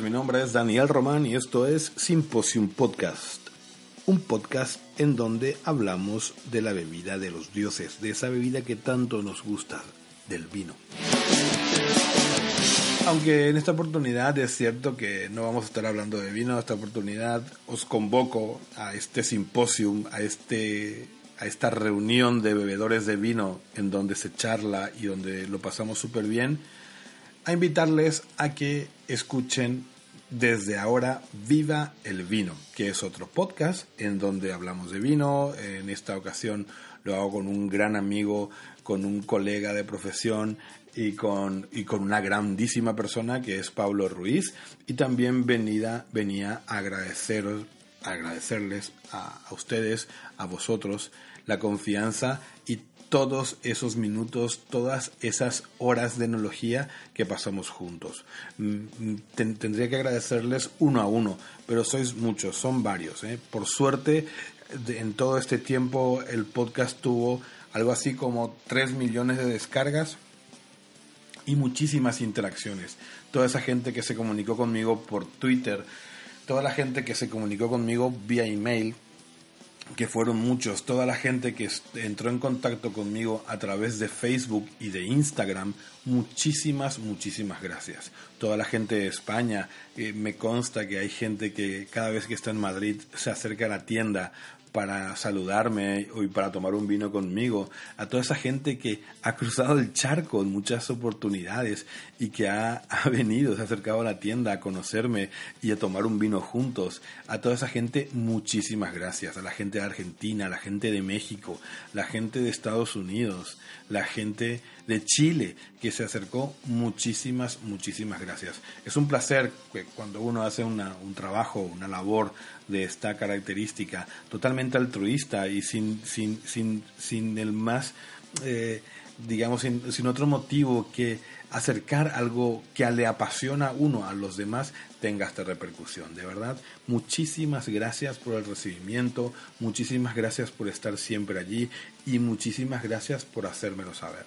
Mi nombre es Daniel Román y esto es Symposium Podcast. Un podcast en donde hablamos de la bebida de los dioses, de esa bebida que tanto nos gusta, del vino. Aunque en esta oportunidad es cierto que no vamos a estar hablando de vino, esta oportunidad os convoco a este simposium, a este a esta reunión de bebedores de vino en donde se charla y donde lo pasamos súper bien, a invitarles a que escuchen desde ahora Viva el Vino, que es otro podcast en donde hablamos de vino. En esta ocasión lo hago con un gran amigo, con un colega de profesión y con, y con una grandísima persona que es Pablo Ruiz. Y también venida, venía a agradeceros, agradecerles a, a ustedes, a vosotros, la confianza y todos esos minutos, todas esas horas de enología que pasamos juntos. Mm, tendría que agradecerles uno a uno, pero sois muchos, son varios. ¿eh? Por suerte, en todo este tiempo el podcast tuvo algo así como 3 millones de descargas y muchísimas interacciones. Toda esa gente que se comunicó conmigo por Twitter, toda la gente que se comunicó conmigo vía email, que fueron muchos, toda la gente que entró en contacto conmigo a través de Facebook y de Instagram, muchísimas, muchísimas gracias. Toda la gente de España, eh, me consta que hay gente que cada vez que está en Madrid se acerca a la tienda para saludarme y para tomar un vino conmigo, a toda esa gente que ha cruzado el charco en muchas oportunidades y que ha, venido, se ha acercado a la tienda a conocerme y a tomar un vino juntos, a toda esa gente muchísimas gracias, a la gente de Argentina, a la gente de México, la gente de Estados Unidos, la gente de Chile que se acercó, muchísimas, muchísimas gracias. Es un placer que cuando uno hace un trabajo, una labor de esta característica totalmente altruista y sin, sin, sin, sin el más, eh, digamos, sin, sin otro motivo que acercar algo que le apasiona a uno a los demás tenga esta repercusión. De verdad, muchísimas gracias por el recibimiento, muchísimas gracias por estar siempre allí y muchísimas gracias por hacérmelo saber.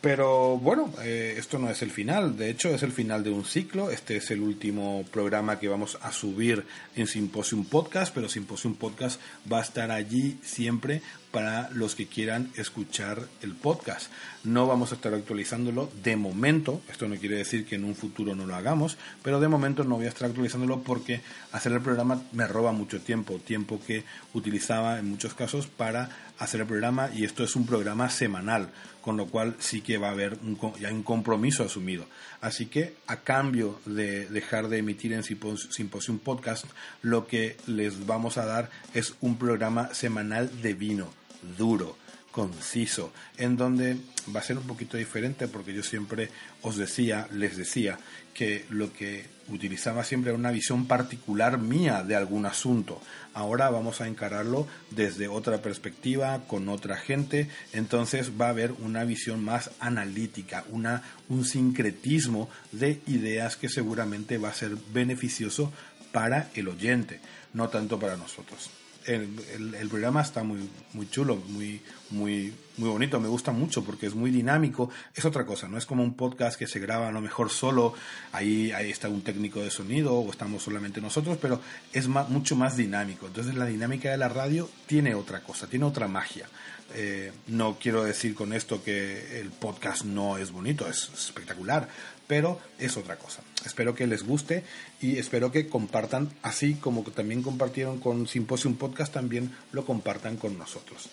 Pero bueno, eh, esto no es el final, de hecho es el final de un ciclo, este es el último programa que vamos a subir en Symposium Podcast, pero Symposium Podcast va a estar allí siempre para los que quieran escuchar el podcast. No vamos a estar actualizándolo de momento, esto no quiere decir que en un futuro no lo hagamos, pero de momento no voy a estar actualizándolo porque hacer el programa me roba mucho tiempo, tiempo que utilizaba en muchos casos para hacer el programa y esto es un programa semanal, con lo cual sí que va a haber un, ya un compromiso asumido. Así que a cambio de dejar de emitir en Symposium Podcast, lo que les vamos a dar es un programa semanal de vino duro, conciso, en donde va a ser un poquito diferente porque yo siempre os decía, les decía, que lo que utilizaba siempre era una visión particular mía de algún asunto. Ahora vamos a encararlo desde otra perspectiva, con otra gente, entonces va a haber una visión más analítica, una, un sincretismo de ideas que seguramente va a ser beneficioso para el oyente, no tanto para nosotros el, programa está muy, muy chulo, muy, muy, muy bonito, me gusta mucho porque es muy dinámico. Es otra cosa, no es como un podcast que se graba a lo mejor solo, ahí, ahí está un técnico de sonido o estamos solamente nosotros, pero es mucho más dinámico. Entonces la dinámica de la radio tiene otra cosa, tiene otra magia. Eh, no quiero decir con esto que el podcast no es bonito, es espectacular, pero es otra cosa. Espero que les guste y espero que compartan, así como también compartieron con Symposium Podcast, también lo compartan con nosotros.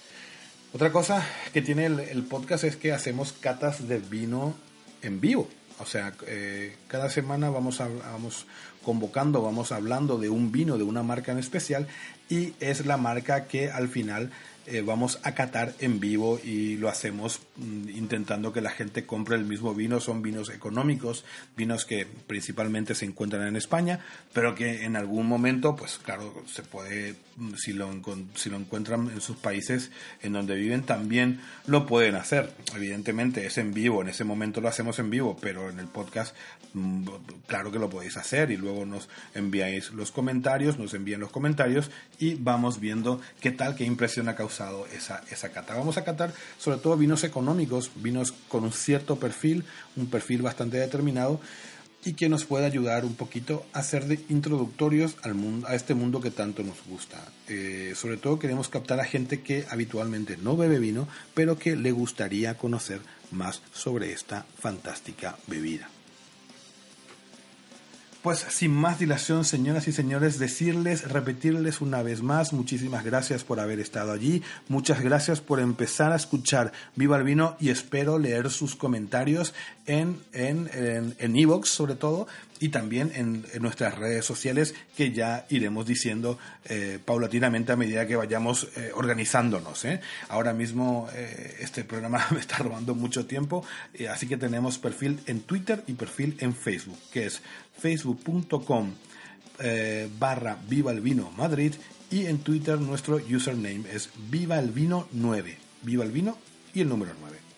Otra cosa que tiene el, podcast es que hacemos catas de vino en vivo. O sea, eh, cada semana vamos, vamos convocando, vamos hablando de un vino, de una marca en especial, y es la marca que al final eh, vamos a catar en vivo y lo hacemos mm, intentando que la gente compre el mismo vino. Son vinos económicos, vinos que principalmente se encuentran en España, pero que en algún momento, pues claro, se puede, mm, si lo, si lo encuentran en sus países en donde viven, también lo pueden hacer. Evidentemente es en vivo, en ese momento lo hacemos en vivo, pero en el podcast, mm, claro que lo podéis hacer y luego nos enviáis los comentarios, nos envían los comentarios y vamos viendo qué tal, qué impresión ha causado esa, esa cata. Vamos a catar sobre todo vinos económicos, vinos con un cierto perfil, un perfil bastante determinado y que nos pueda ayudar un poquito a ser de introductorios al mundo, a este mundo que tanto nos gusta. Eh, sobre todo queremos captar a gente que habitualmente no bebe vino, pero que le gustaría conocer más sobre esta fantástica bebida. Pues sin más dilación, señoras y señores, decirles, repetirles una vez más, muchísimas gracias por haber estado allí, muchas gracias por empezar a escuchar Viva el Vino y espero leer sus comentarios en en en, sobre todo y también en, nuestras redes sociales que ya iremos diciendo eh, paulatinamente a medida que vayamos eh, organizándonos. ¿eh? Ahora mismo este programa me está robando mucho tiempo, así que tenemos perfil en Twitter y perfil en Facebook, que es facebook.com barra Viva el Vino Madrid y en Twitter nuestro username es Viva el Vino 9. Viva el Vino y el número 9.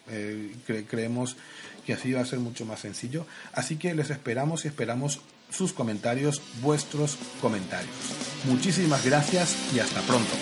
Creemos que así va a ser mucho más sencillo. Así que les esperamos y esperamos sus comentarios, vuestros comentarios. Muchísimas gracias y hasta pronto.